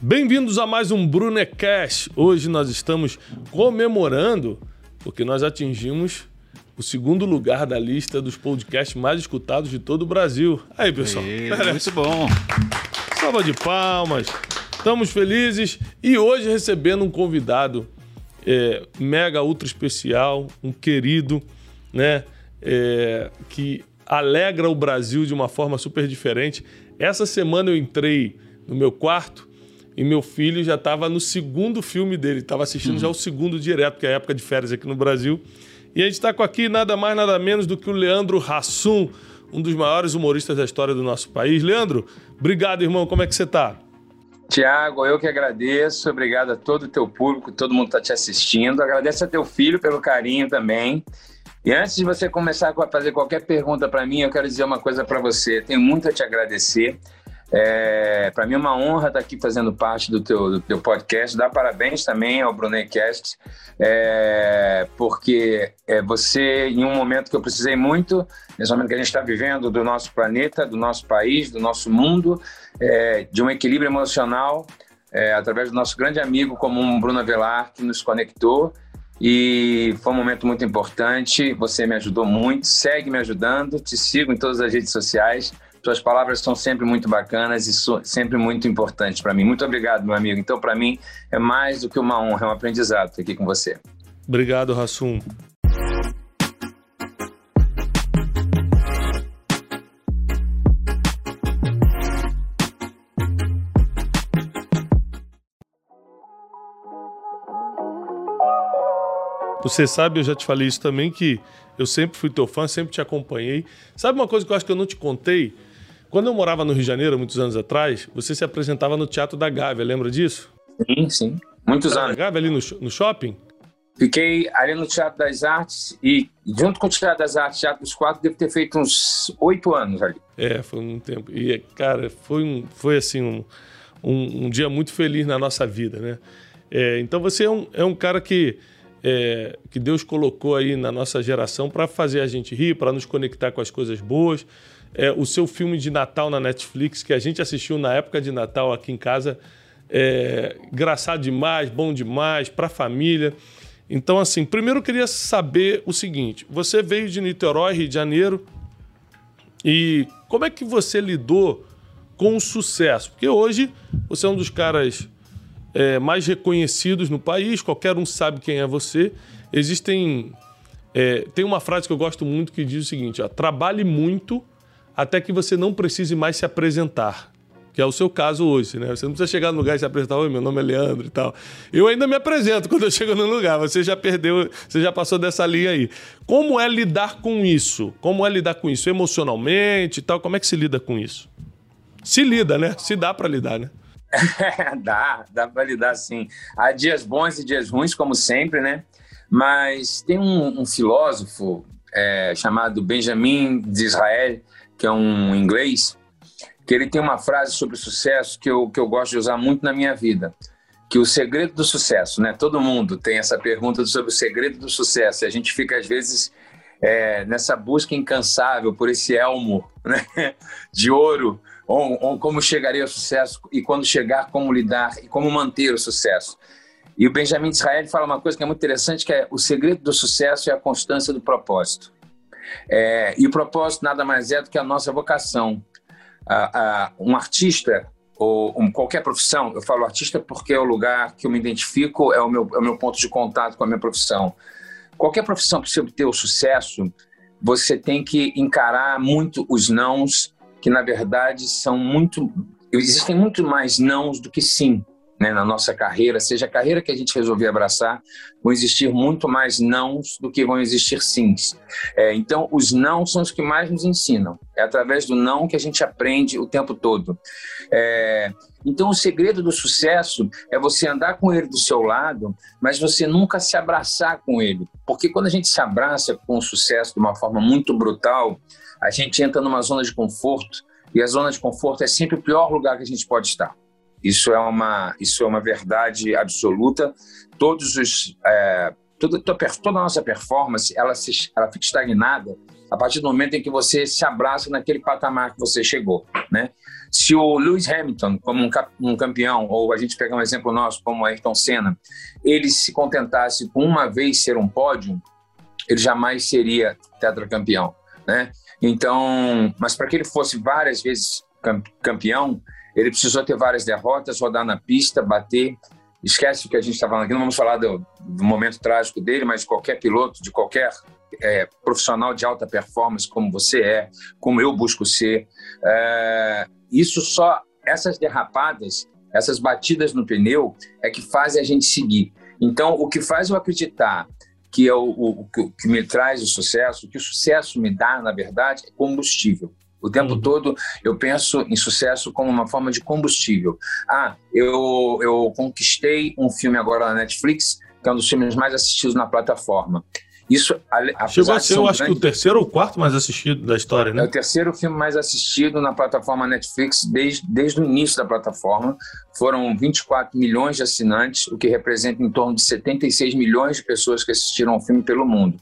Bem-vindos a mais um Brunecast. Hoje nós estamos comemorando porque nós atingimos o segundo lugar da lista dos podcasts mais escutados de todo o Brasil. Aí, pessoal. Ei, muito bom. Salva de palmas. Estamos felizes e hoje recebendo um convidado é, mega ultra especial, um querido, né? É, que alegra o Brasil de uma forma super diferente. Essa semana eu entrei no meu quarto e meu filho já estava no segundo filme dele, estava assistindo já o segundo direto, que é a época de férias aqui no Brasil. E a gente está com aqui nada mais, nada menos do que o Leandro Hassum, um dos maiores humoristas da história do nosso país. Leandro, obrigado, irmão. Como é que você está? Tiago, eu que agradeço. Obrigado a todo o teu público, todo mundo está te assistindo. Agradeço a teu filho pelo carinho também. E antes de você começar a fazer qualquer pergunta para mim, eu quero dizer uma coisa para você. Tenho muito a te agradecer. É, para mim é uma honra estar aqui fazendo parte do teu, do teu podcast. Dá parabéns também ao Brunecast, é, porque é, você, em um momento que eu precisei muito, nesse momento que a gente está vivendo do nosso planeta, do nosso país, do nosso mundo, é, de um equilíbrio emocional, é, através do nosso grande amigo comum Bruno Avelar, que nos conectou. E foi um momento muito importante. Você me ajudou muito, segue me ajudando. Te sigo em todas as redes sociais. Suas palavras são sempre muito bacanas e sempre muito importantes para mim. Muito obrigado, meu amigo. Então, para mim, é mais do que uma honra, é um aprendizado estar aqui com você. Obrigado, Rassum. Você sabe, eu já te falei isso também, que eu sempre fui teu fã, sempre te acompanhei. Sabe uma coisa que eu acho que eu não te contei? Quando eu morava no Rio de Janeiro, muitos anos atrás, você se apresentava no Teatro da Gávea, lembra disso? Sim, sim. Muitos anos. Gávea, ali no, no shopping? Fiquei ali no Teatro das Artes e, junto com o Teatro das Artes, Teatro dos Quatro, devo ter feito uns oito anos ali. É, foi um tempo. E, cara, foi, um, foi assim, um, um, um dia muito feliz na nossa vida, né? É, então você é um, é um cara que, é, que Deus colocou aí na nossa geração para fazer a gente rir, para nos conectar com as coisas boas é, o seu filme de Natal na Netflix, que a gente assistiu na época de Natal aqui em casa. É, engraçado demais, bom demais, para a família. Então, assim, primeiro eu queria saber o seguinte: você veio de Niterói, Rio de Janeiro, e como é que você lidou com o sucesso? Porque hoje você é um dos caras é, mais reconhecidos no país, qualquer um sabe quem é você. Existem. É, tem uma frase que eu gosto muito que diz o seguinte: ó, trabalhe muito até que você não precise mais se apresentar. Que é o seu caso hoje, né? Você não precisa chegar no lugar e se apresentar, oi, meu nome é Leandro e tal. Eu ainda me apresento quando eu chego no lugar, você já perdeu, você já passou dessa linha aí. Como é lidar com isso? Como é lidar com isso emocionalmente e tal? Como é que se lida com isso? Se lida, né? Se dá para lidar, né? dá, dá para lidar sim. Há dias bons e dias ruins, como sempre, né? Mas tem um, um filósofo é, chamado Benjamin de Israel que é um inglês, que ele tem uma frase sobre sucesso que eu, que eu gosto de usar muito na minha vida. Que o segredo do sucesso, né? Todo mundo tem essa pergunta sobre o segredo do sucesso. E a gente fica, às vezes, é, nessa busca incansável por esse elmo né? de ouro, ou, ou como chegaria ao sucesso, e quando chegar, como lidar e como manter o sucesso. E o Benjamin Israel fala uma coisa que é muito interessante, que é o segredo do sucesso é a constância do propósito. É, e o propósito nada mais é do que a nossa vocação. um artista, ou um, qualquer profissão, eu falo artista porque é o lugar que eu me identifico, é o meu, é o meu ponto de contato com a minha profissão. Qualquer profissão, para você obter o sucesso, você tem que encarar muito os nãos, que na verdade são muito. Existem muito mais nãos do que sim né, na nossa carreira, seja a carreira que a gente resolver abraçar, vão existir muito mais nãos do que vão existir sims. É, então, os não são os que mais nos ensinam. É através do não que a gente aprende o tempo todo. É, então, o segredo do sucesso é você andar com ele do seu lado, mas você nunca se abraçar com ele. Porque quando a gente se abraça com o sucesso de uma forma muito brutal, a gente entra numa zona de conforto, e a zona de conforto é sempre o pior lugar que a gente pode estar. Isso é uma, isso é uma verdade absoluta. Todos os, é, toda, toda a nossa performance ela, se, ela fica estagnada a partir do momento em que você se abraça naquele patamar que você chegou, né? Se o Lewis Hamilton, como um, campeão, ou a gente pegar um exemplo nosso, como Ayrton Senna, ele se contentasse com uma vez ser um pódio, ele jamais seria tetracampeão, né? Então, mas para que ele fosse várias vezes campeão, ele precisou ter várias derrotas, rodar na pista, bater. Esquece o que a gente está falando aqui, não vamos falar do, do, momento trágico dele, mas qualquer piloto, de qualquer é, profissional de alta performance, como você é, como eu busco ser, é, isso só, essas derrapadas, essas batidas no pneu, é que fazem a gente seguir. Então, o que faz eu acreditar que é o, o, o que me traz o sucesso, o que o sucesso me dá, na verdade, é combustível. O tempo uhum. todo eu penso em sucesso como uma forma de combustível. Ah, eu, eu conquistei um filme agora na Netflix, que é um dos filmes mais assistidos na plataforma. Isso, Chegou a ser, eu acho grande... que o terceiro ou quarto mais assistido da história, né? É o terceiro filme mais assistido na plataforma Netflix desde, desde o início da plataforma. Foram 24 milhões de assinantes, o que representa em torno de 76 milhões de pessoas que assistiram ao filme pelo mundo.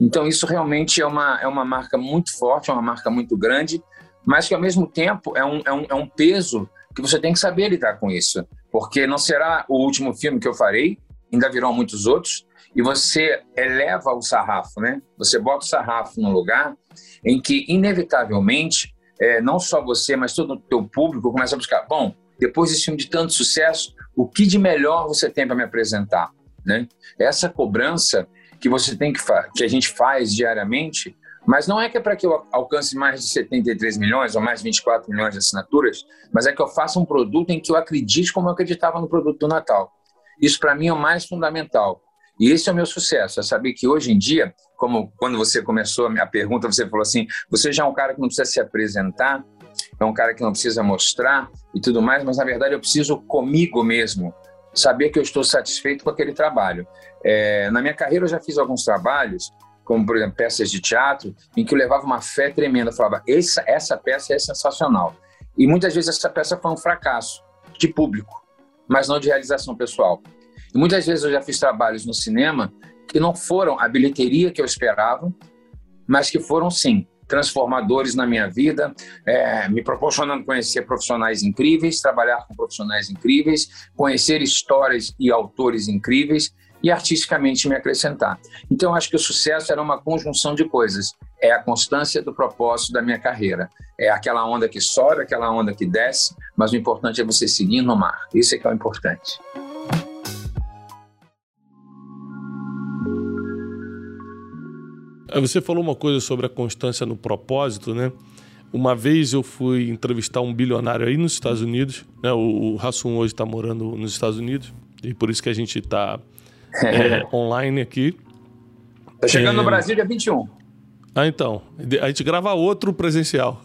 Então, isso realmente é uma, é uma marca muito forte, é uma marca muito grande, mas que, ao mesmo tempo, é um, é um, é um peso que você tem que saber lidar com isso. Porque não será o último filme que eu farei, ainda virão muitos outros, e você eleva o sarrafo, né? Você bota o sarrafo num lugar em que, inevitavelmente, é, não só você, mas todo o teu público começa a buscar, bom, depois desse filme de tanto sucesso, o que de melhor você tem para me apresentar, né? Essa cobrança que você tem que que a gente faz diariamente, mas não é que é para que eu alcance mais de 73 milhões ou mais de 24 milhões de assinaturas, mas é que eu faça um produto em que eu acredite como eu acreditava no produto do Natal. Isso para mim é o mais fundamental. E esse é o meu sucesso, é saber que hoje em dia, como quando você começou a pergunta, você falou assim: você já é um cara que não precisa se apresentar, é um cara que não precisa mostrar e tudo mais, mas na verdade eu preciso comigo mesmo saber que eu estou satisfeito com aquele trabalho. É, na minha carreira eu já fiz alguns trabalhos, como por exemplo peças de teatro, em que eu levava uma fé tremenda, eu falava: essa, essa peça é sensacional. E muitas vezes essa peça foi um fracasso de público, mas não de realização pessoal. E muitas vezes eu já fiz trabalhos no cinema que não foram a bilheteria que eu esperava, mas que foram sim transformadores na minha vida, é, me proporcionando conhecer profissionais incríveis, trabalhar com profissionais incríveis, conhecer histórias e autores incríveis e artisticamente me acrescentar. Então, acho que o sucesso era uma conjunção de coisas. É a constância do propósito da minha carreira. É aquela onda que sobe, aquela onda que desce, mas o importante é você seguir no mar. Isso é que é o importante. Você falou uma coisa sobre a constância no propósito, né? Uma vez eu fui entrevistar um bilionário aí nos Estados Unidos, né? O, Hassum hoje está morando nos Estados Unidos e por isso que a gente está é, online aqui. Está chegando é... no Brasil dia 21. Ah, então. A gente grava outro presencial.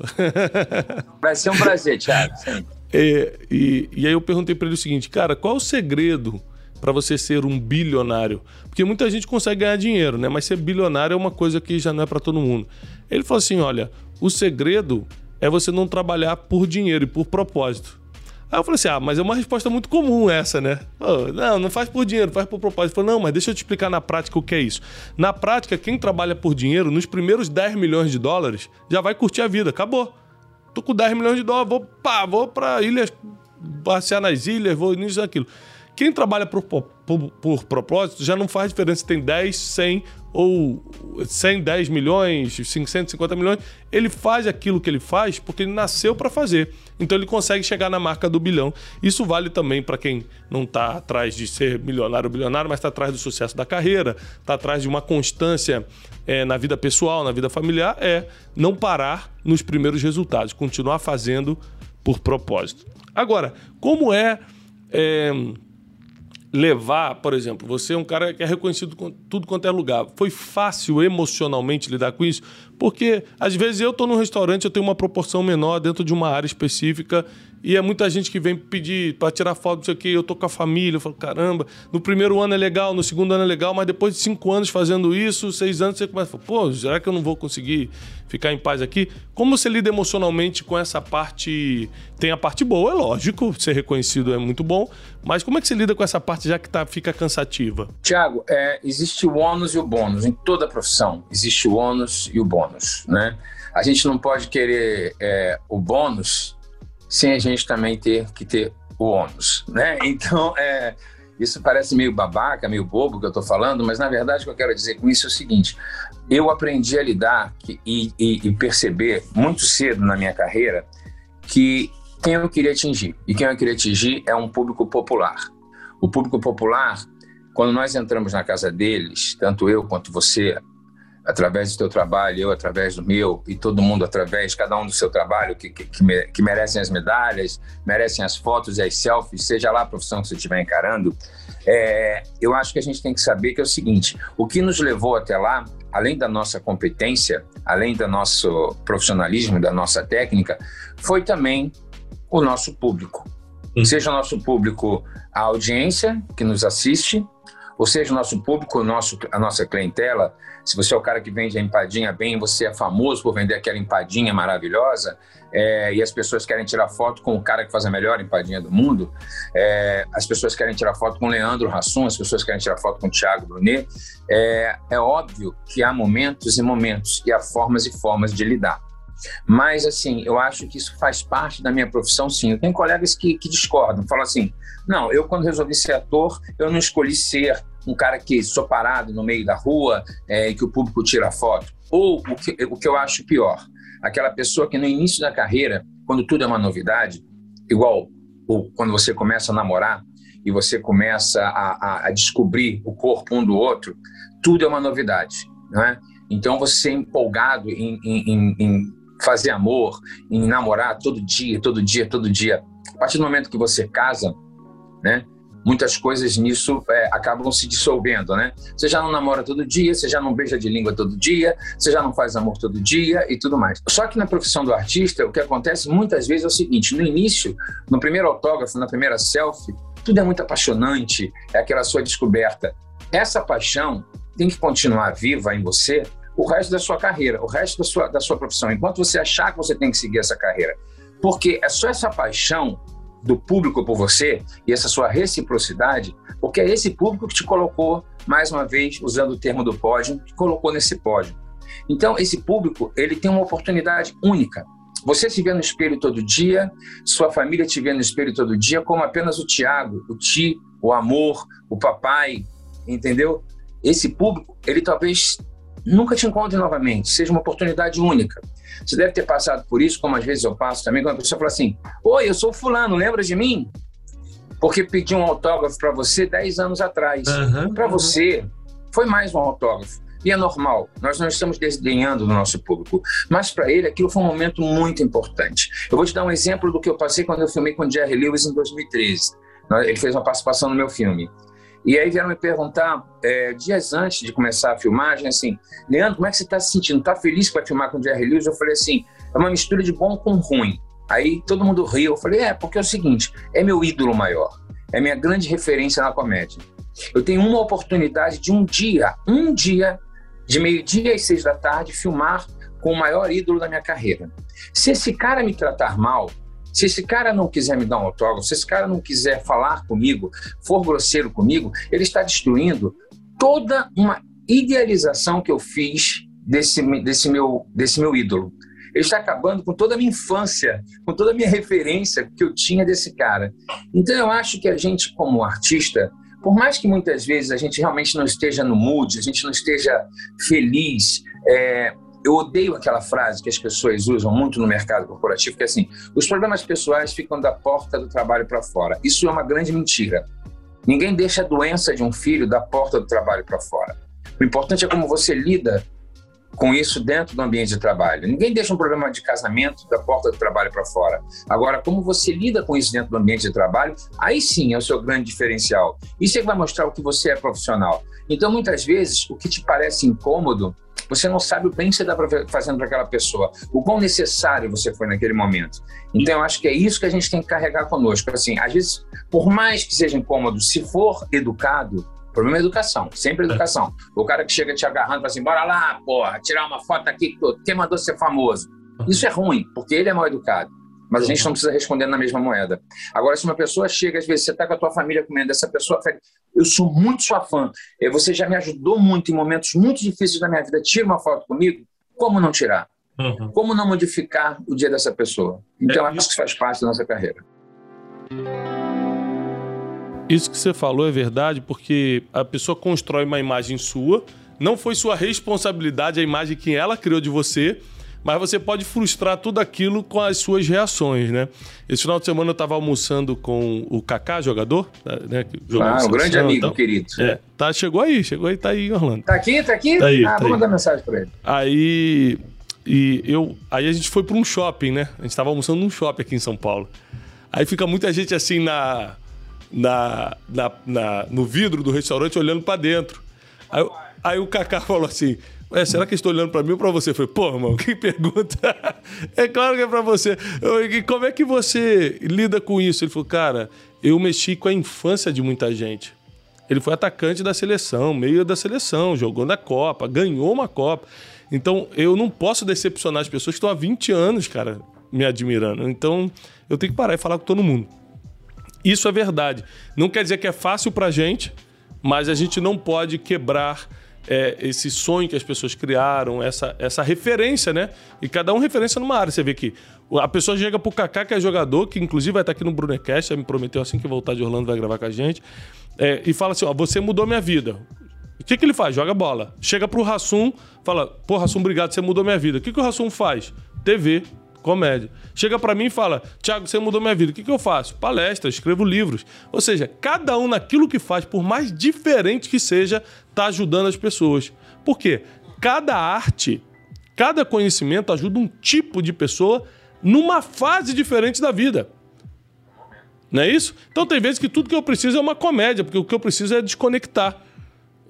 Vai ser um prazer, Thiago. É, e, e aí eu perguntei para ele o seguinte, cara, qual o segredo para você ser um bilionário? Porque muita gente consegue ganhar dinheiro, né? Mas ser bilionário é uma coisa que já não é para todo mundo. Ele falou assim: olha, o segredo é você não trabalhar por dinheiro e por propósito. Aí eu falei assim: ah, mas é uma resposta muito comum essa, né? Não, não faz por dinheiro, faz por propósito. Ele falou: não, mas deixa eu te explicar na prática o que é isso. Na prática, quem trabalha por dinheiro, nos primeiros 10 milhões de dólares, já vai curtir a vida, acabou. Tô com 10 milhões de dólares, vou, pá, vou pra ilhas, passear nas ilhas, vou nisso aquilo. Quem trabalha por, por, por, propósito já não faz diferença se tem 10, 100 ou 100, 10 milhões, 550 milhões. Ele faz aquilo que ele faz porque ele nasceu para fazer. Então ele consegue chegar na marca do bilhão. Isso vale também para quem não está atrás de ser milionário ou bilionário, mas está atrás do sucesso da carreira, está atrás de uma constância é, na vida pessoal, na vida familiar. É não parar nos primeiros resultados, continuar fazendo por propósito. Agora, como é, é levar, por exemplo, você é um cara que é reconhecido com tudo quanto é lugar. Foi fácil emocionalmente lidar com isso? Porque às vezes eu estou num restaurante, eu tenho uma proporção menor dentro de uma área específica E é muita gente que vem pedir para tirar foto, não sei o quê, eu tô com a família, eu falo, caramba, no primeiro ano é legal, no segundo ano é legal, mas depois de cinco anos fazendo isso, seis anos, você começa pô, será que eu não vou conseguir ficar em paz aqui? Como você lida emocionalmente com essa parte? Tem a parte boa, é lógico, ser reconhecido é muito bom, mas como é que você lida com essa parte já que tá, fica cansativa? Tiago, é, existe o ônus e o bônus. Em toda profissão existe o ônus e o bônus, né? A gente não pode querer é, o bônus sem a gente também ter que ter o ônus, né? Então, é, isso parece meio babaca, meio bobo que eu estou falando, mas na verdade o que eu quero dizer com isso é o seguinte: eu aprendi a lidar e, e, e perceber muito cedo na minha carreira que quem eu queria atingir e quem eu queria atingir é um público popular. O público popular, quando nós entramos na casa deles, tanto eu quanto você, através do teu trabalho, eu através do meu, e todo mundo através, cada um do seu trabalho, que, que, que, merecem as medalhas, merecem as fotos e as selfies, seja lá a profissão que você estiver encarando, é, eu acho que a gente tem que saber que é o seguinte: o que nos levou até lá, além da nossa competência, além do nosso profissionalismo, da nossa técnica, foi também o nosso público. Seja o nosso público a audiência que nos assiste, ou seja, o nosso público, o nosso, a nossa clientela, se você é o cara que vende a empadinha bem, você é famoso por vender aquela empadinha maravilhosa, é, e as pessoas querem tirar foto com o cara que faz a melhor empadinha do mundo, é, as pessoas querem tirar foto com o Leandro Hassum, as pessoas querem tirar foto com o Thiago Brunet, é, é óbvio que há momentos e momentos, e há formas e formas de lidar. Mas, assim, eu acho que isso faz parte da minha profissão, sim. Eu tenho colegas que, que discordam, falam assim: não, eu, quando resolvi ser ator, eu não escolhi ser um cara que sou parado no meio da rua é, e que o público tira foto. Ou o que, o que eu acho pior, aquela pessoa que no início da carreira, quando tudo é uma novidade, igual ou quando você começa a namorar e você começa a, a, a descobrir o corpo um do outro, tudo é uma novidade, não é? Então você é empolgado em, em, em fazer amor, em namorar todo dia, todo dia, todo dia. A partir do momento que você casa, né? Muitas coisas nisso é, acabam se dissolvendo, né? Você já não namora todo dia, você já não beija de língua todo dia, você já não faz amor todo dia e tudo mais. Só que na profissão do artista, o que acontece muitas vezes é o seguinte: no início, no primeiro autógrafo, na primeira selfie, tudo é muito apaixonante, é aquela sua descoberta. Essa paixão tem que continuar viva em você o resto da sua carreira, o resto da sua, da sua profissão, enquanto você achar que você tem que seguir essa carreira. Porque é só essa paixão do público por você e essa sua reciprocidade, porque é esse público que te colocou, mais uma vez, usando o termo do pódio, que colocou nesse pódio. Então, esse público, ele tem uma oportunidade única. Você se vê no espelho todo dia, sua família te vê no espelho todo dia, como apenas o Tiago, o Ti, o amor, o papai, entendeu? Esse público, ele talvez nunca te encontre novamente, seja uma oportunidade única. Você deve ter passado por isso, como às vezes eu passo também, quando a pessoa fala assim: Oi, eu sou Fulano, lembra de mim? Porque pedi um autógrafo para você 10 anos atrás. Uhum, para uhum. você, foi mais um autógrafo. E é normal, nós não estamos desdenhando do nosso público, mas para ele aquilo foi um momento muito importante. Eu vou te dar um exemplo do que eu passei quando eu filmei com Jerry Lewis em 2013. Ele fez uma participação no meu filme. E aí vieram me perguntar, é, dias antes de começar a filmagem, assim, Leandro, como é que você está se sentindo? Está feliz para filmar com o Jerry Lewis? Eu falei assim, é uma mistura de bom com ruim. Aí todo mundo riu. Eu falei, é, porque é o seguinte, é meu ídolo maior, é minha grande referência na comédia. Eu tenho uma oportunidade de um dia, um dia, de meio-dia às seis da tarde, filmar com o maior ídolo da minha carreira. Se esse cara me tratar mal, se esse cara não quiser me dar um autógrafo, se esse cara não quiser falar comigo, for grosseiro comigo, ele está destruindo toda uma idealização que eu fiz desse, desse, meu, desse meu ídolo. Ele está acabando com toda a minha infância, com toda a minha referência que eu tinha desse cara. Então eu acho que a gente, como artista, por mais que muitas vezes a gente realmente não esteja no mood, a gente não esteja feliz, é, eu odeio aquela frase que as pessoas usam muito no mercado corporativo, que é assim: os problemas pessoais ficam da porta do trabalho para fora. Isso é uma grande mentira. Ninguém deixa a doença de um filho da porta do trabalho para fora. O importante é como você lida com isso dentro do ambiente de trabalho. Ninguém deixa um problema de casamento da porta do trabalho para fora. Agora, como você lida com isso dentro do ambiente de trabalho, aí sim é o seu grande diferencial. Isso é que vai mostrar o que você é profissional. Então, muitas vezes, o que te parece incômodo você não sabe o bem que você está fazendo para aquela pessoa, o quão necessário você foi naquele momento. Então, eu acho que é isso que a gente tem que carregar conosco. Assim, às vezes, por mais que seja incômodo, se for educado, o problema é educação, sempre educação. O cara que chega te agarrando e fala assim: bora lá, porra, tirar uma foto aqui, quem mandou ser famoso? Isso é ruim, porque ele é mal educado. Mas a gente não precisa responder na mesma moeda. Agora, se uma pessoa chega, às vezes, você está com a tua família comendo, essa pessoa fala, eu sou muito sua fã, você já me ajudou muito em momentos muito difíceis da minha vida, tira uma foto comigo, como não tirar? Uhum. Como não modificar o dia dessa pessoa? Então, é, acho que faz parte da nossa carreira. Isso que você falou é verdade, porque a pessoa constrói uma imagem sua, não foi sua responsabilidade a imagem que ela criou de você, mas você pode frustrar tudo aquilo com as suas reações, né? Esse final de semana eu estava almoçando com o Kaká, jogador, né? Ah, um grande amigo, então, querido. É, tá, chegou aí, chegou aí, tá aí Orlando. Tá aqui, tá aqui? Tá aí, ah, tá vou aí. mandar mensagem para ele. Aí, e eu, aí a gente foi para um shopping, né? A gente estava almoçando num shopping aqui em São Paulo. Aí fica muita gente assim na, na, na, na no vidro do restaurante olhando para dentro. Aí, aí o Kaká falou assim Ué, será que estou olhando para mim ou para você? Falei, pô, irmão, que pergunta. é claro que é para você. Eu, como é que você lida com isso? Ele falou, cara, eu mexi com a infância de muita gente. Ele foi atacante da seleção, meio da seleção, jogou na Copa, ganhou uma Copa. Então, eu não posso decepcionar as pessoas que estão há 20 anos, cara, me admirando. Então, eu tenho que parar e falar com todo mundo. Isso é verdade. Não quer dizer que é fácil pra gente, mas a gente não pode quebrar é, esse sonho que as pessoas criaram, essa, essa referência, né? E cada um referência numa área. Você vê que a pessoa chega pro Kaká, que é jogador, que inclusive vai estar aqui no Brunecast, me prometeu assim que voltar de Orlando vai gravar com a gente, é, e fala assim: ó, você mudou minha vida. O que, que ele faz? Joga bola. Chega pro Rassum, fala: pô, Rassum, obrigado, você mudou minha vida. O que, que o Rassum faz? TV comédia. Chega para mim e fala: Tiago, você mudou minha vida. O que, que eu faço? Palestra, escrevo livros. Ou seja, cada um naquilo que faz, por mais diferente que seja, está ajudando as pessoas. Por quê? Cada arte, cada conhecimento ajuda um tipo de pessoa numa fase diferente da vida. Não é isso? Então tem vezes que tudo que eu preciso é uma comédia, porque o que eu preciso é desconectar.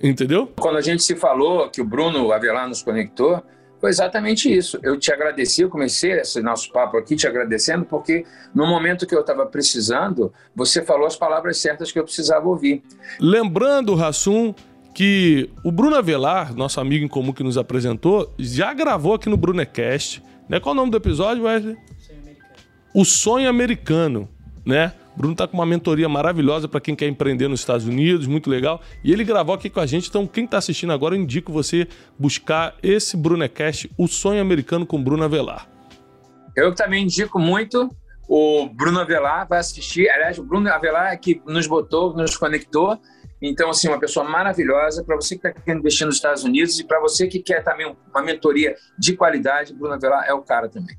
Entendeu? Quando a gente se falou que o Bruno Avelar nos conectou, foi exatamente isso. Eu te agradeci, eu comecei esse nosso papo aqui te agradecendo, porque no momento que eu estava precisando, você falou as palavras certas que eu precisava ouvir. Lembrando, Rassum, que o Bruno Avelar, nosso amigo em comum que nos apresentou, já gravou aqui no Brunecast. Né? Qual é o nome do episódio, Wesley? O Sonho Americano, né? Bruno está com uma mentoria maravilhosa para quem quer empreender nos Estados Unidos, muito legal. E ele gravou aqui com a gente, então quem está assistindo agora, eu indico você buscar esse Brunecast, O Sonho Americano com Bruno Avelar. Eu também indico muito o Bruno Avelar, vai assistir. Aliás, o Bruno Avelar é que nos botou, nos conectou. Então, assim, uma pessoa maravilhosa para você que está querendo investir nos Estados Unidos e para você que quer também uma mentoria de qualidade, Bruno Avelar é o cara também.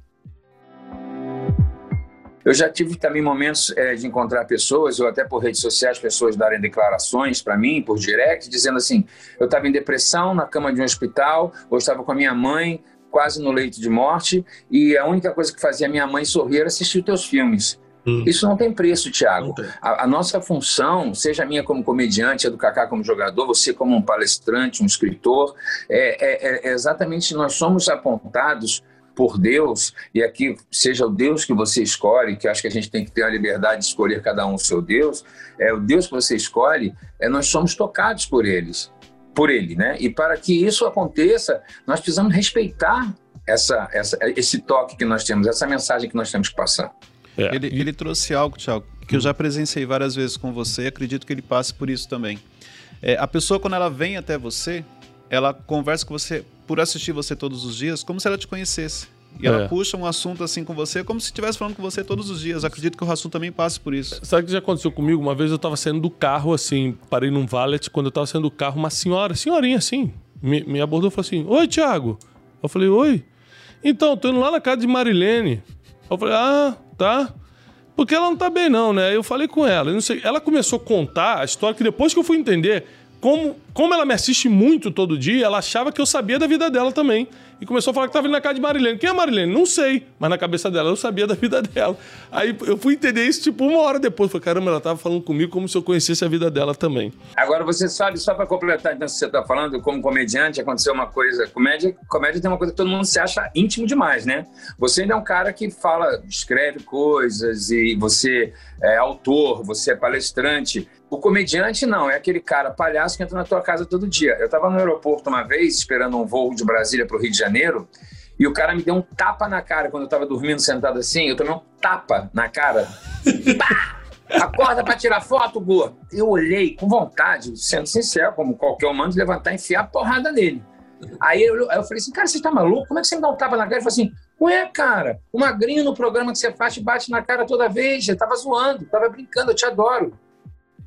Eu já tive também momentos é, de encontrar pessoas, ou até por redes sociais, pessoas darem declarações para mim, por direct, dizendo assim: eu estava em depressão na cama de um hospital, ou estava com a minha mãe quase no leito de morte, e a única coisa que fazia minha mãe sorrir era assistir teus filmes. Hum. Isso não tem preço, Tiago. A, a, nossa função, seja a minha como comediante, a do Kaká como jogador, você como um palestrante, um escritor, é, é, é exatamente nós somos apontados por Deus, e aqui seja o Deus que você escolhe, que acho que a gente tem que ter a liberdade de escolher cada um o seu Deus, é o Deus que você escolhe, é nós somos tocados por eles, por ele, né? E para que isso aconteça, nós precisamos respeitar essa, essa, esse toque que nós temos, essa mensagem que nós temos que passar. É. Ele, ele trouxe algo, Tiago, que eu já presenciei várias vezes com você, acredito que ele passe por isso também. É, a pessoa, quando ela vem até você, ela conversa com você por assistir você todos os dias, como se ela te conhecesse. E ela é. puxa um assunto assim com você, como se estivesse falando com você todos os dias. Acredito que o Rasul também passe por isso. Sabe o que já aconteceu comigo? Uma vez eu estava saindo do carro, assim, parei num valet, quando eu estava saindo do carro, uma senhora, senhorinha assim, me, me abordou e falou assim: Oi, Thiago. Eu falei: Oi. Então, tô indo lá na casa de Marilene. Eu falei: Ah, tá. Porque ela não tá bem, não, né? Eu falei com ela. não sei. Ela começou a contar a história que depois que eu fui entender como como ela me assiste muito todo dia, ela achava que eu sabia da vida dela também. E começou a falar que estava indo na casa de Marilene. Quem é Marilene? Não sei. Mas na cabeça dela eu sabia da vida dela. Aí eu fui entender isso tipo uma hora depois. Falei, caramba, ela estava falando comigo como se eu conhecesse a vida dela também. Agora você sabe, só para completar então, você está falando, como comediante, aconteceu uma coisa. Comédia, comédia tem uma coisa que todo mundo se acha íntimo demais, né? Você ainda é um cara que fala, escreve coisas e você é autor, você é palestrante. O comediante não, é aquele cara palhaço que entra na tua casa todo dia. Eu estava no aeroporto uma vez, esperando um voo de Brasília para o Rio de Janeiro, e o cara me deu um tapa na cara quando eu estava dormindo sentado assim. Eu tomei um tapa na cara. Pá! Acorda para tirar foto, Gu. Eu olhei com vontade, sendo sincero, como qualquer humano, de levantar e enfiar a porrada nele. Aí eu, eu falei assim, cara, você está maluco? Como é que você me dá um tapa na cara? Ele falou assim, ué, cara, o magrinho no programa que você faz te bate na cara toda vez. Eu tava zoando, tava brincando, eu te adoro.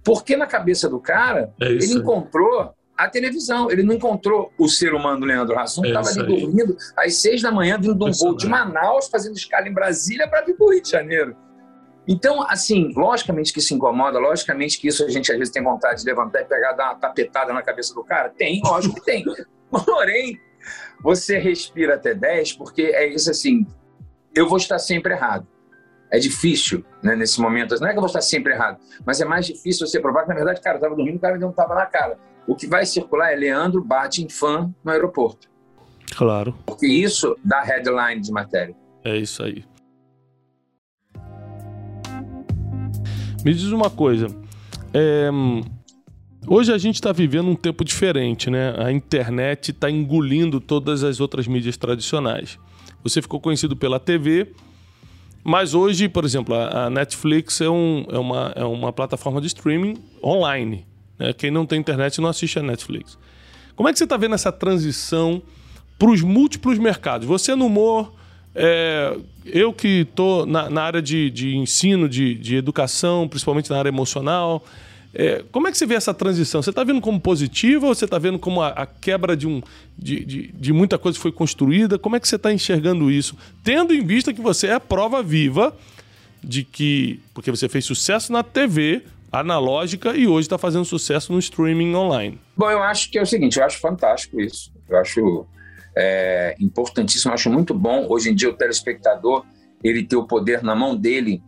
Porque na cabeça do cara, é ele encontrou a televisão, ele não encontrou o ser humano Leandro Rassum, que estava é ali dormindo às seis da manhã, vindo de um voo de Manaus, fazendo escala em Brasília para vir para o Rio de Janeiro. Então, assim, logicamente que isso incomoda, logicamente que isso a gente às vezes tem vontade de levantar e pegar, dar uma tapetada na cabeça do cara. Tem, lógico que tem. Porém, você respira até 10, porque é isso assim, eu vou estar sempre errado é difícil, né, nesse momento. Não é que eu vou estar sempre errado, mas é mais difícil você provar que, na verdade, cara, eu estava dormindo, o cara me deu um tapa na cara. O que vai circular é Leandro bate em fã no aeroporto. Claro. Porque isso dá headline de matéria. É isso aí. Me diz uma coisa. É, hoje a gente está vivendo um tempo diferente, né? A internet está engolindo todas as outras mídias tradicionais. Você ficou conhecido pela TV, mas hoje, por exemplo, a Netflix é, um, é, uma, é uma plataforma de streaming online. Né? Quem não tem internet não assiste a Netflix. Como é que você está vendo essa transição para os múltiplos mercados? Você no humor, é, eu que estou na, na, área de, de ensino, de, de educação, principalmente na área emocional, é, como é que você vê essa transição? Você está vendo como positiva ou você está vendo como a, a, quebra de, um, de, de, de, muita coisa foi construída? Como é que você está enxergando isso? Tendo em vista que você é a prova viva de que. Porque você fez sucesso na TV analógica e hoje está fazendo sucesso no streaming online. Bom, eu acho que é o seguinte: eu acho fantástico isso. Eu acho é, importantíssimo, eu acho muito bom. Hoje em dia, o telespectador ele ter o poder na mão dele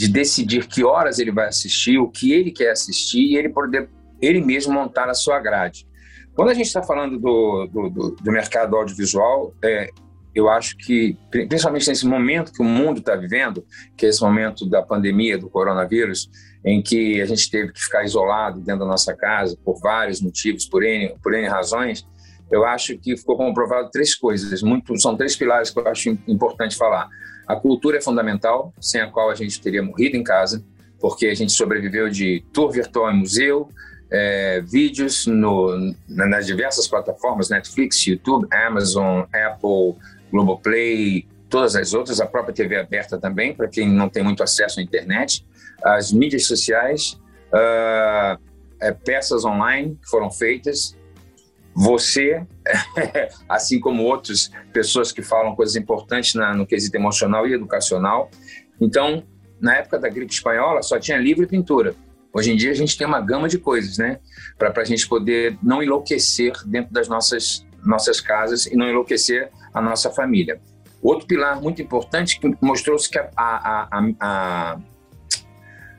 de decidir que horas ele vai assistir, o que ele quer assistir e ele poder ele mesmo montar a sua grade. Quando a gente está falando do, do, do, do, mercado audiovisual, é, eu acho que, principalmente nesse momento que o mundo está vivendo, que é esse momento da pandemia do coronavírus, em que a gente teve que ficar isolado dentro da nossa casa por vários motivos, por N, por N razões, eu acho que ficou comprovado três coisas, muito, são três pilares que eu acho importante falar. A cultura é fundamental, sem a qual a gente teria morrido em casa, porque a gente sobreviveu de tour virtual em museu, é, vídeos no, nas diversas plataformas, Netflix, YouTube, Amazon, Apple, Globoplay, todas as outras, a própria TV aberta também, para quem não tem muito acesso à internet, as mídias sociais, uh, é, peças online que foram feitas, você, assim como outras pessoas que falam coisas importantes na, no quesito emocional e educacional. Então, na época da gripe espanhola, só tinha livro e pintura. Hoje em dia, a gente tem uma gama de coisas, né? Para a gente poder não enlouquecer dentro das nossas, nossas casas e não enlouquecer a nossa família. Outro pilar muito importante que mostrou-se que a, a, a,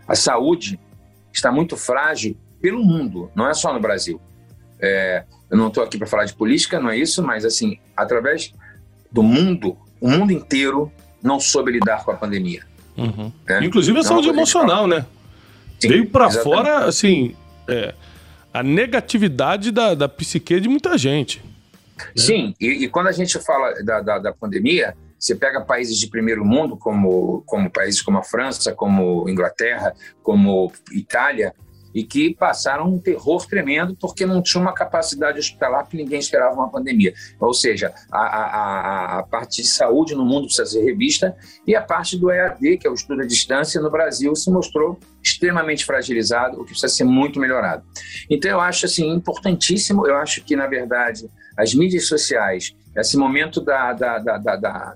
a, saúde está muito frágil pelo mundo, não é só no Brasil. É, eu não estou aqui para falar de política, não é isso, mas assim, através do mundo, o mundo inteiro não soube lidar com a pandemia. Uhum. Né? Inclusive a saúde emocional, né? Sim, Veio para fora, assim, é, a negatividade da, da psique de muita gente. Né? Sim, e, e, quando a gente fala da, da, da, pandemia, você pega países de primeiro mundo, como, como países como a França, como Inglaterra, como Itália, e que passaram um terror tremendo porque não tinha uma capacidade hospitalar que ninguém esperava uma pandemia. Ou seja, a, a, a, parte de saúde no mundo precisa ser revista e a parte do EAD, que é o estudo à distância, no Brasil se mostrou extremamente fragilizado, o que precisa ser muito melhorado. Então eu acho assim importantíssimo, eu acho que na verdade as mídias sociais esse momento da, da, da, da,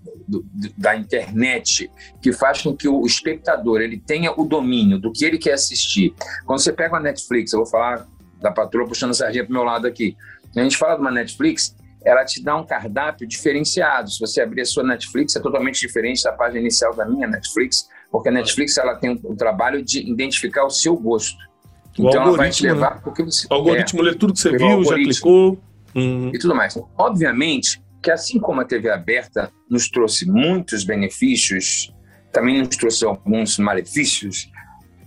da, internet que faz com que o espectador ele tenha o domínio do que ele quer assistir. Quando você pega a Netflix, eu vou falar da patroa puxando a sardinha para o meu lado aqui. A gente fala de uma Netflix, ela te dá um cardápio diferenciado. Se você abrir a sua Netflix, é totalmente diferente da página inicial da minha Netflix, porque a Netflix ela tem o, trabalho de identificar o seu gosto. O então ela vai te levar né? porque você. O algoritmo é, lê tudo que você viu, já clicou. Uhum. E tudo mais. Obviamente que assim como a TV aberta nos trouxe muitos benefícios, também nos trouxe alguns malefícios,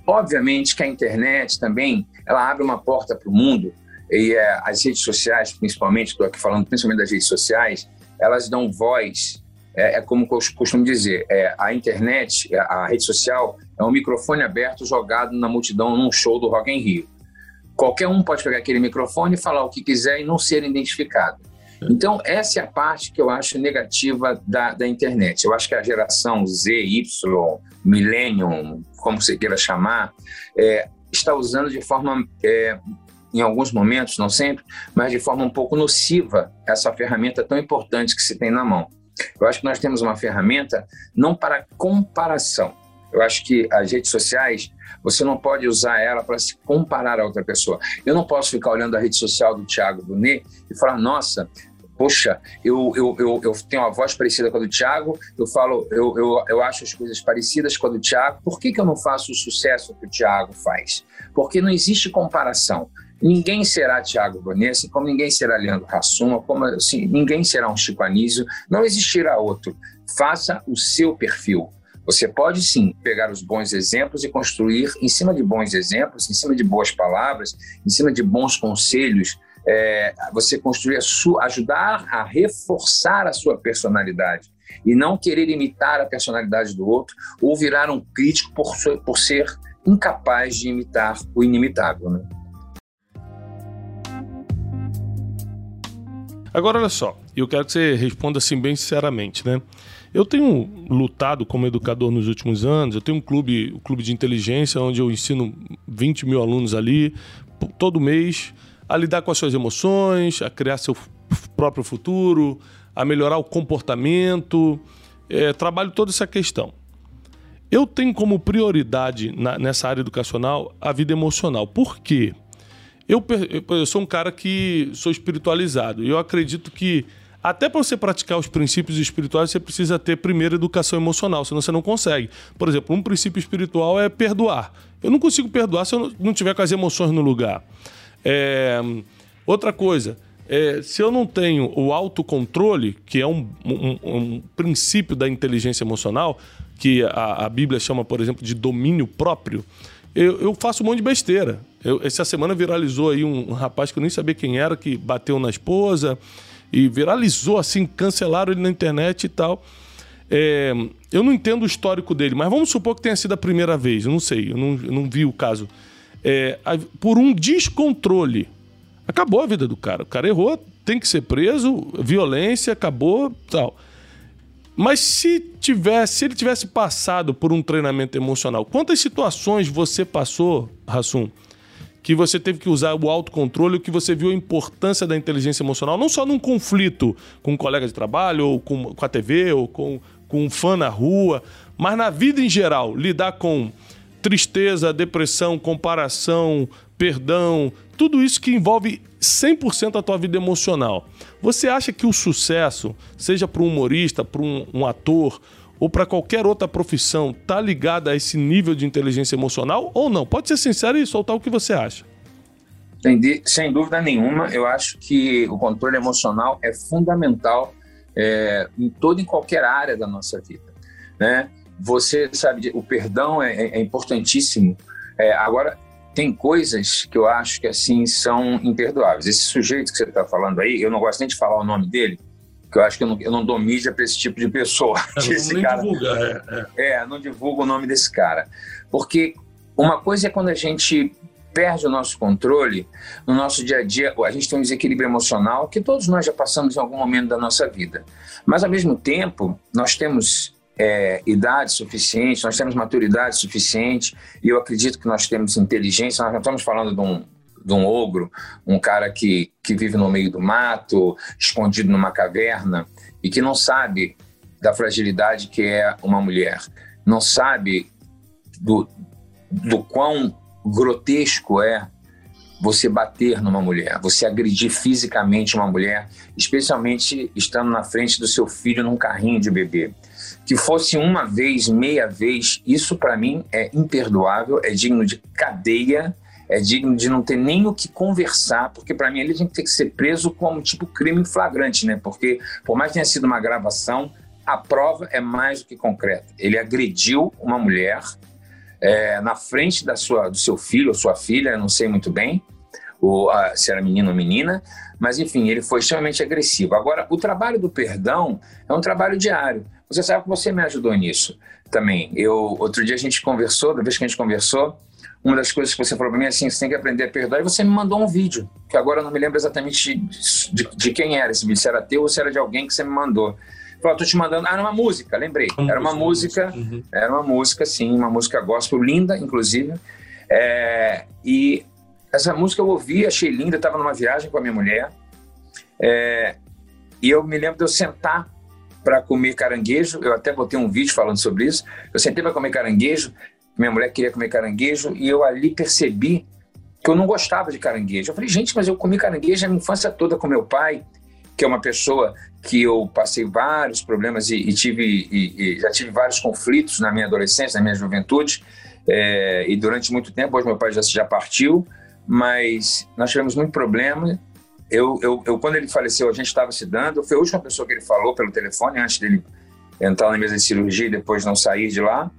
obviamente que a internet também ela abre uma porta para o mundo e é, as redes sociais, principalmente, estou aqui falando principalmente das redes sociais, elas dão voz. É, é como eu costumo dizer, é, a internet, a, a rede social, é um microfone aberto jogado na multidão num show do Rock in Rio. Qualquer um pode pegar aquele microfone e falar o que quiser e não ser identificado. Então, essa é a parte que eu acho negativa da, da internet. Eu acho que a geração Z, Y, Millennium, como você queira chamar, é, está usando de forma é, em alguns momentos, não sempre, mas de forma um pouco nociva essa ferramenta tão importante que se tem na mão. Eu acho que nós temos uma ferramenta não para comparação. Eu acho que as redes sociais, você não pode usar ela para se comparar a outra pessoa. Eu não posso ficar olhando a rede social do Thiago Brunet e falar, nossa, poxa, eu, eu, eu, eu, tenho uma voz parecida com a do Thiago, eu falo, eu, eu, eu acho as coisas parecidas com a do Thiago, por que, que eu não faço o sucesso que o Thiago faz? Porque não existe comparação. Ninguém será Tiago Bonesse, como ninguém será Leandro Hassuma, como assim, ninguém será um Chico Anísio, não existirá outro. Faça o seu perfil. Você pode sim pegar os bons exemplos e construir em cima de bons exemplos, em cima de boas palavras, em cima de bons conselhos, é, você construir a sua, ajudar a reforçar a sua personalidade e não querer imitar a personalidade do outro ou virar um crítico por, por ser incapaz de imitar o inimitável. Né? Agora, olha só, eu quero que você responda assim bem sinceramente, né? Eu tenho lutado como educador nos últimos anos, eu tenho um clube, um clube de inteligência onde eu ensino 20 mil alunos ali, todo mês, a lidar com as suas emoções, a criar seu próprio futuro, a melhorar o comportamento, é, trabalho toda essa questão. Eu tenho como prioridade na, nessa área educacional a vida emocional. Por quê? Eu, eu sou um cara que sou espiritualizado e eu acredito que até para você praticar os princípios espirituais, você precisa ter primeiro educação emocional, senão você não consegue. Por exemplo, um princípio espiritual é perdoar. Eu não consigo perdoar se eu não tiver com as emoções no lugar. É... Outra coisa, é, se eu não tenho o autocontrole, que é um, um, um princípio da inteligência emocional, que a, a, Bíblia chama, por exemplo, de domínio próprio, eu, eu faço um monte de besteira. Eu, essa semana viralizou aí um, um, rapaz que eu nem sabia quem era, que bateu na esposa e viralizou assim, cancelaram ele na internet e tal. É, eu não entendo o histórico dele, mas vamos supor que tenha sido a primeira vez, eu não sei, eu não, eu não vi o caso. É, por um descontrole, acabou a vida do cara. O cara errou, tem que ser preso, violência, acabou, tal. Mas se tivesse, se ele tivesse passado por um treinamento emocional, quantas situações você passou, Rassum, que você teve que usar o autocontrole, que você viu a importância da inteligência emocional, não só num conflito com um colega de trabalho, ou com, com a TV, ou com, com um fã na rua, mas na vida em geral, lidar com tristeza, depressão, comparação, perdão, tudo isso que envolve 100% a tua vida emocional. Você acha que o sucesso, seja para um humorista, para um, um ator, ou para qualquer outra profissão tá ligada a esse nível de inteligência emocional ou não? Pode ser sincero e soltar o que você acha. Sem, sem dúvida nenhuma, eu acho que o controle emocional é fundamental é, em toda e qualquer área da nossa vida. Né? Você sabe, o perdão é, é, é importantíssimo. É, agora, tem coisas que eu acho que assim são imperdoáveis. Esse sujeito que você está falando aí, eu não gosto nem de falar o nome dele, que eu acho que eu não, eu não dou mídia para esse tipo de pessoa. É, esse cara, divulga, é, é. é, não divulga o nome desse cara. Porque uma coisa é quando a gente perde o nosso controle no nosso dia a dia, a gente tem um desequilíbrio emocional que todos nós já passamos em algum momento da nossa vida. Mas, ao mesmo tempo, nós temos é, idade suficiente, nós temos maturidade suficiente e eu acredito que nós temos inteligência. Nós não estamos falando de um, de um ogro, um cara que, que vive no meio do mato, escondido numa caverna e que não sabe da fragilidade que é uma mulher, não sabe do, do quão grotesco é você bater numa mulher, você agredir fisicamente uma mulher, especialmente estando na frente do seu filho num carrinho de bebê. Que fosse uma vez, meia vez, isso para mim é imperdoável, é digno de cadeia, é digno de não ter nem o que conversar, porque para mim ele tem que ser preso como tipo crime flagrante, né? Porque por mais que tenha sido uma gravação, a prova é mais do que concreta. Ele agrediu uma mulher é, na frente da sua, do seu filho ou sua filha, não sei muito bem, ou a, se era menino ou menina, mas enfim, ele foi extremamente agressivo. Agora, o trabalho do perdão é um trabalho diário. Você sabe que você me ajudou nisso também. Eu outro dia a gente conversou, da vez que a gente conversou, uma das coisas que você falou para mim é assim, você tem que aprender a perdoar, e você me mandou um vídeo, que agora eu não me lembro exatamente de, de, de quem era esse vídeo, se era teu ou se era de alguém que você me mandou. Falou, tô te mandando. Ah, era uma música, lembrei. Era uma música, uhum. era uma música, sim, uma música gospel, linda, inclusive. É, e essa música eu ouvi, achei linda, estava numa viagem com a minha mulher. É, e eu me lembro de eu sentar para comer caranguejo. Eu até botei um vídeo falando sobre isso. Eu sentei para comer caranguejo. Minha mulher queria comer caranguejo e eu ali percebi que eu não gostava de caranguejo. Eu falei, gente, mas eu comi caranguejo a minha infância toda com meu pai que é uma pessoa que eu passei vários problemas e, e tive e, e já tive vários conflitos na minha adolescência, na minha juventude é, e durante muito tempo. Hoje meu pai já já partiu, mas nós tivemos muito problema. Eu, eu, eu quando ele faleceu, a gente estava se dando. Foi a última pessoa que ele falou pelo telefone antes dele entrar na mesa de cirurgia e depois não sair de lá.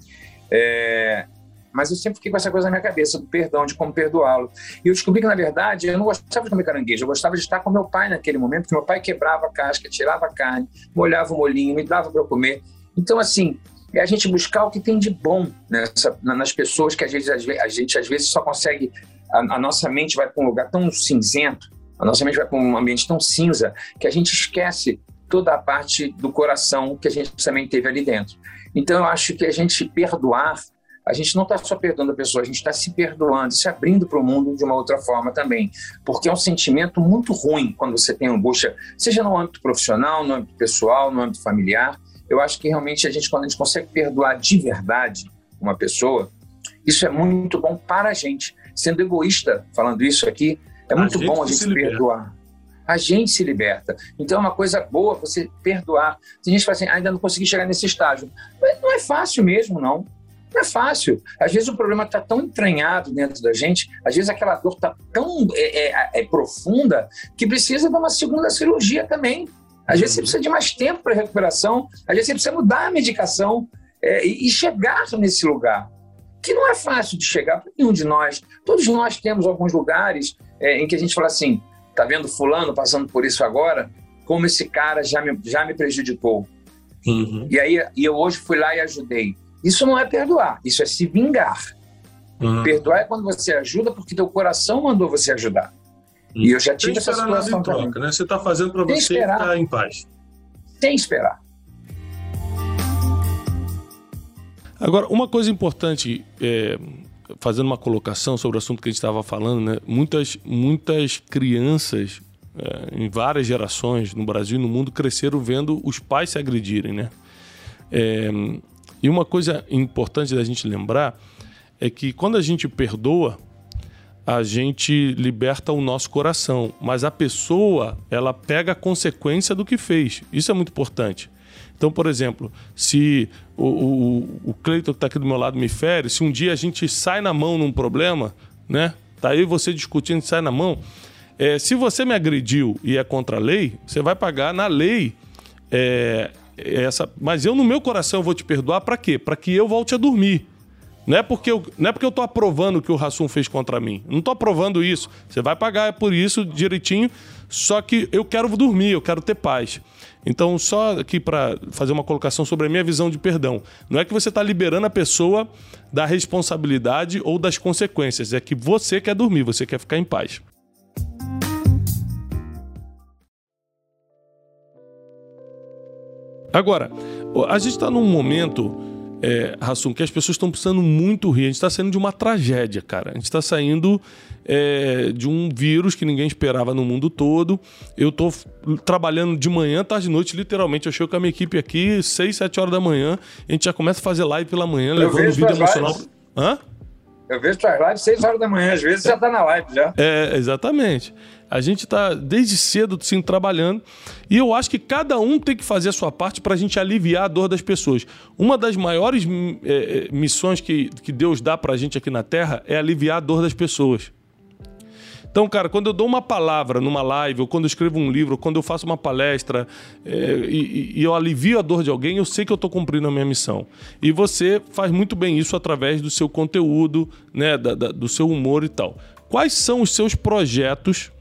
É, mas eu sempre fiquei com essa coisa na minha cabeça, do perdão, de como perdoá-lo. E eu descobri que, na verdade, eu não gostava de comer caranguejo, eu gostava de estar com meu pai naquele momento, porque meu pai quebrava a casca, tirava a carne, molhava o molinho, me dava para comer. Então, assim, é a gente buscar o que tem de bom nessa, nas pessoas que a gente, a gente às vezes só consegue. A, a nossa mente vai para um lugar tão cinzento, a nossa mente vai para um ambiente tão cinza, que a gente esquece toda a parte do coração que a gente também teve ali dentro. Então, eu acho que a gente perdoar a gente não está só perdoando a pessoa, a gente está se perdoando, se abrindo para o mundo de uma outra forma também. Porque é um sentimento muito ruim quando você tem angústia, seja no âmbito profissional, no âmbito pessoal, no âmbito familiar. Eu acho que realmente a gente, quando a gente consegue perdoar de verdade uma pessoa, isso é muito bom para a gente. Sendo egoísta, falando isso aqui, é muito a bom a gente perdoar a gente se liberta. Então é uma coisa boa você perdoar. Tem gente que fala assim, ah, ainda não consegui chegar nesse estágio. Mas não é fácil mesmo, não. Não é fácil. Às vezes o problema está tão entranhado dentro da gente, às vezes aquela dor está tão é, é, é, profunda que precisa de uma segunda cirurgia também. Às vezes você precisa de mais tempo para recuperação, às vezes você precisa mudar a medicação é, e, e chegar nesse lugar. Que não é fácil de chegar para nenhum de nós. Todos nós temos alguns lugares é, em que a gente fala assim: tá vendo Fulano passando por isso agora? Como esse cara já me, já me prejudicou. Uhum. E aí e eu hoje fui lá e ajudei. Isso não é perdoar, isso é se vingar. Uhum. Perdoar é quando você ajuda porque teu coração mandou você ajudar. Uhum. E eu já tive essa situação. Troca, né? Você está fazendo para você esperar. ficar em paz. Sem esperar. Agora, uma coisa importante, é, fazendo uma colocação sobre o assunto que a gente estava falando, né? muitas, muitas crianças é, em várias gerações no Brasil e no mundo cresceram vendo os pais se agredirem, né? É, e uma coisa importante da gente lembrar é que quando a gente perdoa, a gente liberta o nosso coração, mas a pessoa, ela pega a consequência do que fez. Isso é muito importante. Então, por exemplo, se o, o, o Cleiton que está aqui do meu lado me fere, se um dia a gente sai na mão num problema, né? Tá aí você discutindo, sai na mão. É, se você me agrediu e é contra a lei, você vai pagar na lei é, essa, mas eu no meu coração vou te perdoar para quê? Para que eu volte a dormir. Não é porque eu, não é porque eu tô aprovando o que o Rassum fez contra mim. Não tô aprovando isso. Você vai pagar por isso direitinho, só que eu quero dormir, eu quero ter paz. Então, só aqui para fazer uma colocação sobre a minha visão de perdão. Não é que você está liberando a pessoa da responsabilidade ou das consequências, é que você quer dormir, você quer ficar em paz. Agora, a gente está num momento, é, Rassum, que as pessoas estão precisando muito rir. A gente está saindo de uma tragédia, cara. A gente está saindo é, de um vírus que ninguém esperava no mundo todo. Eu estou trabalhando de manhã, tarde e noite, literalmente. Eu chego com a minha equipe aqui, 6, 7 horas da manhã. A gente já começa a fazer live pela manhã, eu levando vídeo emocional. Hã? Eu vejo suas lives 6 horas da manhã, às vezes já está na live já. É, exatamente. A gente está desde cedo sim trabalhando e eu acho que cada um tem que fazer a sua parte para a gente aliviar a dor das pessoas. Uma das maiores é, missões que, que Deus dá para a gente aqui na Terra é aliviar a dor das pessoas. Então, cara, quando eu dou uma palavra numa live, ou quando eu escrevo um livro, ou quando eu faço uma palestra é, e, e, eu alivio a dor de alguém, eu sei que eu estou cumprindo a minha missão. E você faz muito bem isso através do seu conteúdo, né, da, da, do seu humor e tal. Quais são os seus projetos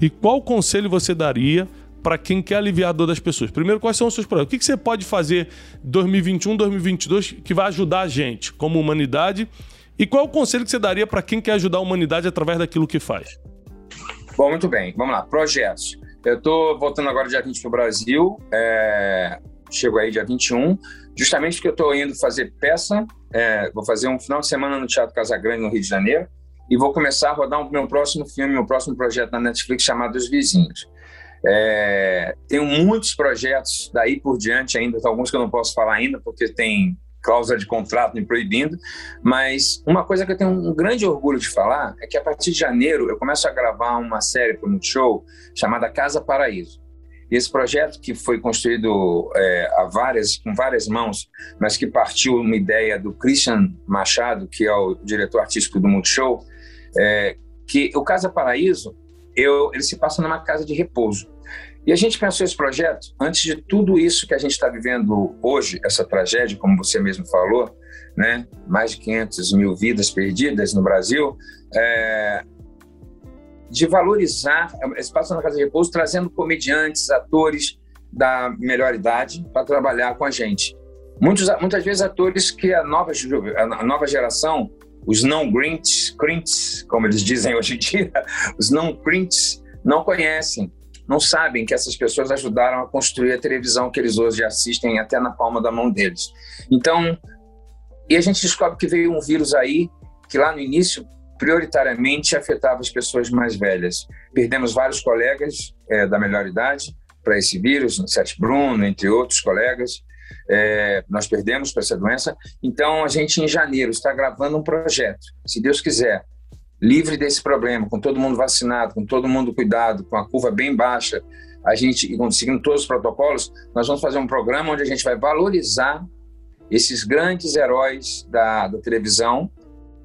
e qual conselho você daria para quem quer aliviar a dor das pessoas? Primeiro, quais são os seus projetos? O que você pode fazer 2021, 2022 que vai ajudar a gente como humanidade e qual é o conselho que você daria para quem quer ajudar a humanidade através daquilo que faz? Bom, muito bem. Vamos lá. Projetos. Eu estou voltando agora dia 20 para o Brasil. É... Chego aí dia 21, justamente porque eu estou indo fazer peça. É... Vou fazer um final de semana no Teatro Casagrande, no Rio de Janeiro. E vou começar a rodar o meu próximo filme, meu próximo projeto na Netflix chamado Os Vizinhos. É, tenho muitos projetos daí por diante ainda, alguns que eu não posso falar ainda, porque tem cláusula de contrato me proibindo, mas uma coisa que eu tenho um grande orgulho de falar é que a partir de janeiro eu começo a gravar uma série para o Multishow chamada Casa Paraíso. Esse projeto que foi construído é, a várias, com várias mãos, mas que partiu uma ideia do Christian Machado, que é o diretor artístico do Multishow, é, que o Casa Paraíso eu, ele se passa numa casa de repouso. E a gente pensou esse projeto, antes de tudo isso que a gente está vivendo hoje, essa tragédia, como você mesmo falou, né? mais de 500 mil vidas perdidas no Brasil, é, de valorizar espaço na Casa de Repouso, trazendo comediantes, atores da melhor idade para trabalhar com a gente. Muitos, muitas vezes atores que a nova, a nova geração, os não grints, como eles dizem hoje em dia, os não crints não conhecem não sabem que essas pessoas ajudaram a construir a televisão que eles hoje assistem até na palma da mão deles. Então, e a gente descobre que veio um vírus aí que lá no início prioritariamente afetava as pessoas mais velhas. Perdemos vários colegas é, da melhor idade para esse vírus, Sete Bruno, entre outros colegas. É, nós perdemos para essa doença. Então, a gente, em janeiro, está gravando um projeto. Se Deus quiser, livre desse problema, com todo mundo vacinado, com todo mundo cuidado, com a curva bem baixa, a gente seguindo todos os protocolos, nós vamos fazer um programa onde a gente vai valorizar esses grandes heróis da, da televisão,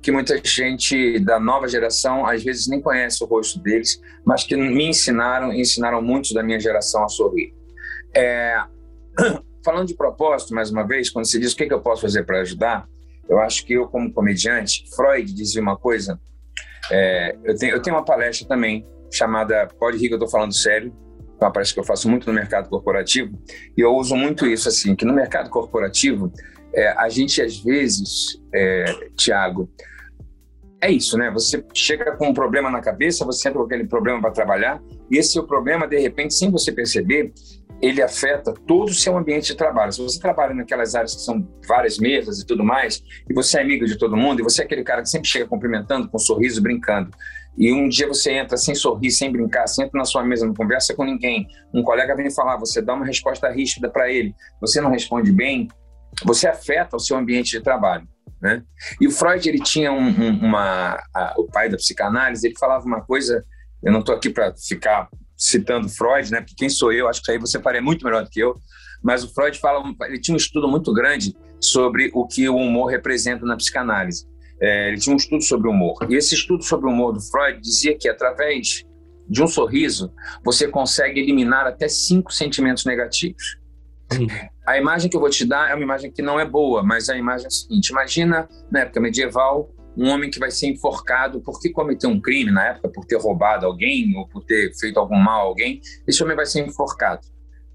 que muita gente da nova geração às vezes nem conhece o rosto deles, mas que me ensinaram e ensinaram muitos da minha geração a sorrir. É, falando de propósito, mais uma vez, quando se diz o que, que eu posso fazer para ajudar, eu acho que eu, como comediante, Freud dizia uma coisa é, eu, tenho, eu tenho uma palestra também chamada Pode Rir que eu estou falando sério, uma palestra que eu faço muito no mercado corporativo, e eu uso muito isso, assim, que no mercado corporativo, é, a gente às vezes, é, Tiago, é isso, né? Você chega com um problema na cabeça, você entra com aquele problema para trabalhar, e esse seu problema, de repente, sem você perceber, ele afeta todo o seu ambiente de trabalho. Se você trabalha naquelas áreas que são várias mesas e tudo mais, e você é amigo de todo mundo, e você é aquele cara que sempre chega cumprimentando, com um sorriso, brincando, e um dia você entra sem sorrir, sem brincar, entra na sua mesa, não conversa com ninguém, um colega vem falar, você dá uma resposta ríspida para ele, você não responde bem, você afeta o seu ambiente de trabalho. Né? E o Freud, ele tinha um, um, uma... A, o pai da psicanálise, ele falava uma coisa, eu não estou aqui para ficar citando Freud, né? Porque quem sou eu? Acho que aí você faria muito melhor do que eu. Mas o Freud fala, ele tinha um estudo muito grande sobre o que o humor representa na psicanálise. É, ele tinha um estudo sobre o humor. E esse estudo sobre o humor do Freud dizia que através de um sorriso você consegue eliminar até cinco sentimentos negativos. Sim. A imagem que eu vou te dar é uma imagem que não é boa, mas a imagem é a seguinte: imagina na época medieval um homem que vai ser enforcado porque cometeu um crime na época, por ter roubado alguém ou por ter feito algum mal a alguém, esse homem vai ser enforcado.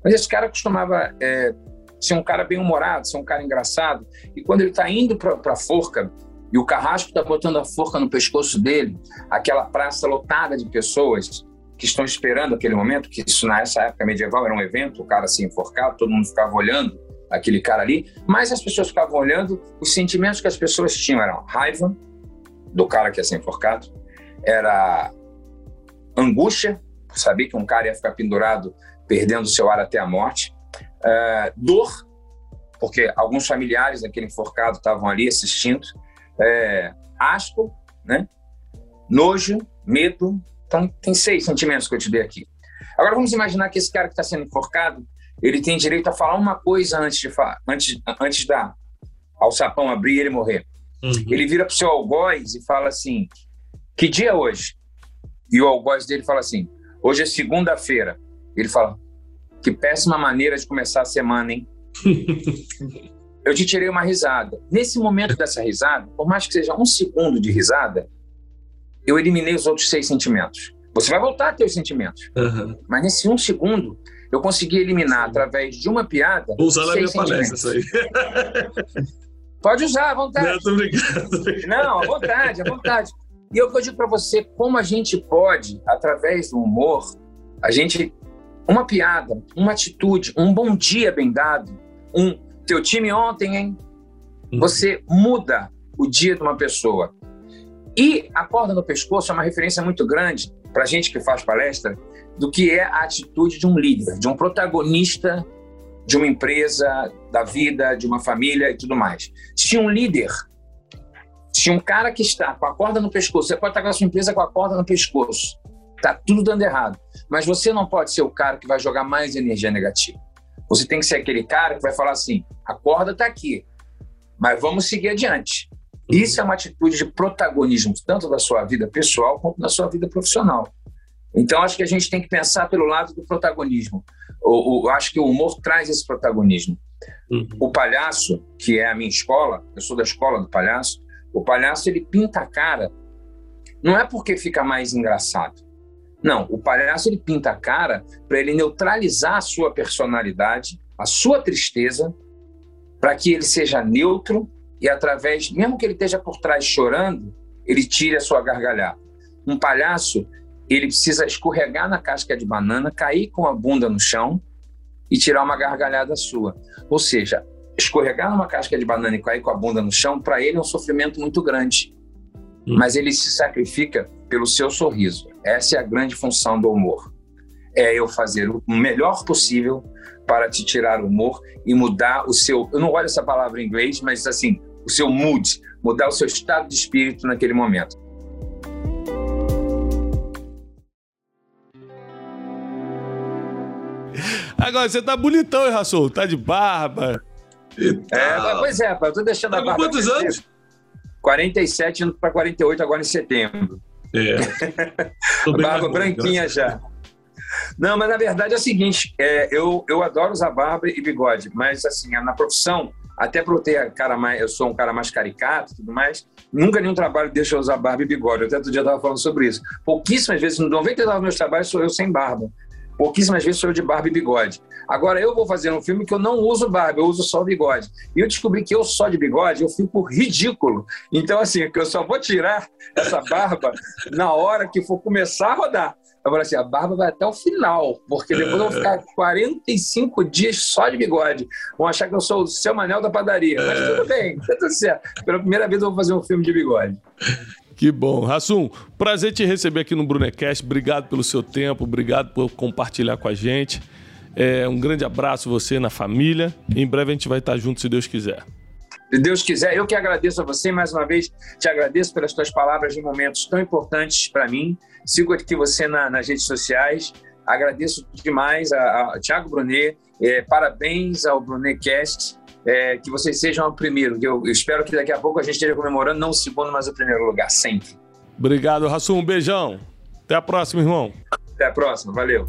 Mas esse cara costumava é, ser um cara bem humorado, ser um cara engraçado, e quando ele está indo para a forca e o carrasco está botando a forca no pescoço dele, aquela praça lotada de pessoas que estão esperando aquele momento, que isso nessa época medieval era um evento, o cara ser enforcado, todo mundo ficava olhando aquele cara ali, mas as pessoas ficavam olhando, os sentimentos que as pessoas tinham eram raiva, do cara que ia ser enforcado, era angústia, saber que um cara ia ficar pendurado, perdendo seu ar até a morte, uh, dor, porque alguns familiares daquele enforcado estavam ali assistindo, é, asco, né? nojo, medo. Então, tem seis sentimentos que eu te dei aqui. Agora, vamos imaginar que esse cara que está sendo enforcado, ele tem direito a falar uma coisa antes de antes, antes da alçapão abrir e ele morrer. Uhum. Ele vira para o seu algoz e fala assim: Que dia é hoje? E o algoz dele fala assim: Hoje é segunda-feira. Ele fala: Que péssima maneira de começar a semana, hein? eu te tirei uma risada. Nesse momento dessa risada, por mais que seja um segundo de risada, eu eliminei os outros seis sentimentos. Você vai voltar a ter os sentimentos. Uhum. Mas nesse um segundo, eu consegui eliminar através de uma piada. Vou usar na minha palestra isso aí. Pode usar, à vontade. Não. Não, à vontade, à vontade. E eu digo para você como a gente pode, através do humor, a gente. Uma piada, uma atitude, um bom dia bem dado, um teu time ontem, hein? Uhum. Você muda o dia de uma pessoa. E a corda no pescoço é uma referência muito grande para gente que faz palestra do que é a atitude de um líder, de um protagonista de uma empresa, da vida, de uma família e tudo mais. Se um líder, se um cara que está com a corda no pescoço, você pode estar com a sua empresa com a corda no pescoço, tá tudo dando errado, mas você não pode ser o cara que vai jogar mais energia negativa. Você tem que ser aquele cara que vai falar assim: a corda está aqui, mas vamos seguir adiante. Isso é uma atitude de protagonismo, tanto da sua vida pessoal quanto da sua vida profissional. Então, acho que a gente tem que pensar pelo lado do protagonismo. Eu, eu acho que o humor traz esse protagonismo. Uhum. O palhaço, que é a minha escola, eu sou da escola do palhaço, o palhaço ele pinta a cara, não é porque fica mais engraçado. Não, o palhaço ele pinta a cara para ele neutralizar a sua personalidade, a sua tristeza, para que ele seja neutro e através, mesmo que ele esteja por trás chorando, ele tire a sua gargalhada. Um palhaço, ele precisa escorregar na casca de banana, cair com a bunda no chão e tirar uma gargalhada sua. Ou seja, escorregar numa casca de banana e cair com a bunda no chão, para ele é um sofrimento muito grande. Hum. Mas ele se sacrifica pelo seu sorriso. Essa é a grande função do humor. É eu fazer o melhor possível para te tirar o humor e mudar o seu. Eu não olho essa palavra em inglês, mas assim, o seu mood, mudar o seu estado de espírito naquele momento. Agora, você tá bonitão, hein, Rassol? Tá de barba. É, pois é, eu tô deixando tá a barba. quantos anos? 47 indo para 48 agora em setembro. É. barba branquinha já. Não, mas na verdade é o seguinte, é, eu, eu adoro usar barba e bigode, mas assim, na profissão, até por eu ter cara mais, eu sou um cara mais caricato e tudo mais, nunca nenhum trabalho deixa eu usar barba e bigode. Eu até outro dia estava falando sobre isso. Pouquíssimas vezes, 99 dos meus trabalhos sou eu sem barba. Pouquíssimas vezes sou eu de barba e bigode. Agora, eu vou fazer um filme que eu não uso barba, eu uso só o bigode. E eu descobri que eu só de bigode, eu fico ridículo. Então, assim, que eu só vou tirar essa barba na hora que for começar a rodar. Agora, assim, a barba vai até o final, porque depois eu vou ficar 45 dias só de bigode. Vão achar que eu sou o seu Manel da padaria. Mas tudo bem, tá tudo certo. Pela primeira vez eu vou fazer um filme de bigode. Que bom. Rassum, prazer te receber aqui no Brunecast. Obrigado pelo seu tempo, obrigado por compartilhar com a gente. É, um grande abraço você na família. Em breve a gente vai estar junto, se Deus quiser. Se Deus quiser, eu que agradeço a você mais uma vez, te agradeço pelas tuas palavras em momentos tão importantes para mim. Sigo aqui você na, nas redes sociais. Agradeço demais a, a Thiago Brunet. É, parabéns ao Brunetcast. É, que vocês sejam o primeiro. Eu, eu, espero que daqui a pouco a gente esteja comemorando não o segundo, mas o primeiro lugar, sempre. Obrigado, Rassum. Um beijão. Até a próxima, irmão. Até a próxima. Valeu.